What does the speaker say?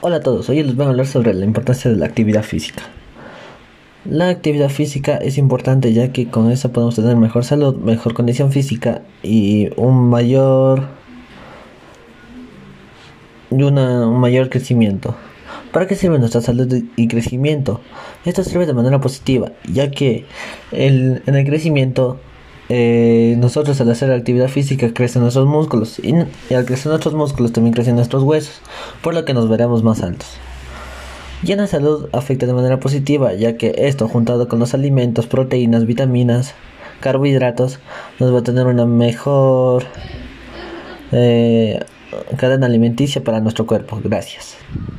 Hola a todos, hoy les voy a hablar sobre la importancia de la actividad física. La actividad física es importante ya que con esa podemos tener mejor salud, mejor condición física y un mayor y un mayor crecimiento. ¿Para qué sirve nuestra salud y crecimiento? Esto sirve de manera positiva, ya que el, en el crecimiento eh, nosotros al hacer actividad física crecen nuestros músculos y, al crecer nuestros músculos también crecen nuestros huesos, por lo que nos veremos más altos. Y en la salud afecta de manera positiva, ya que esto juntado con los alimentos, proteínas, vitaminas, carbohidratos, nos va a tener una mejor eh, cadena alimenticia para nuestro cuerpo. Gracias.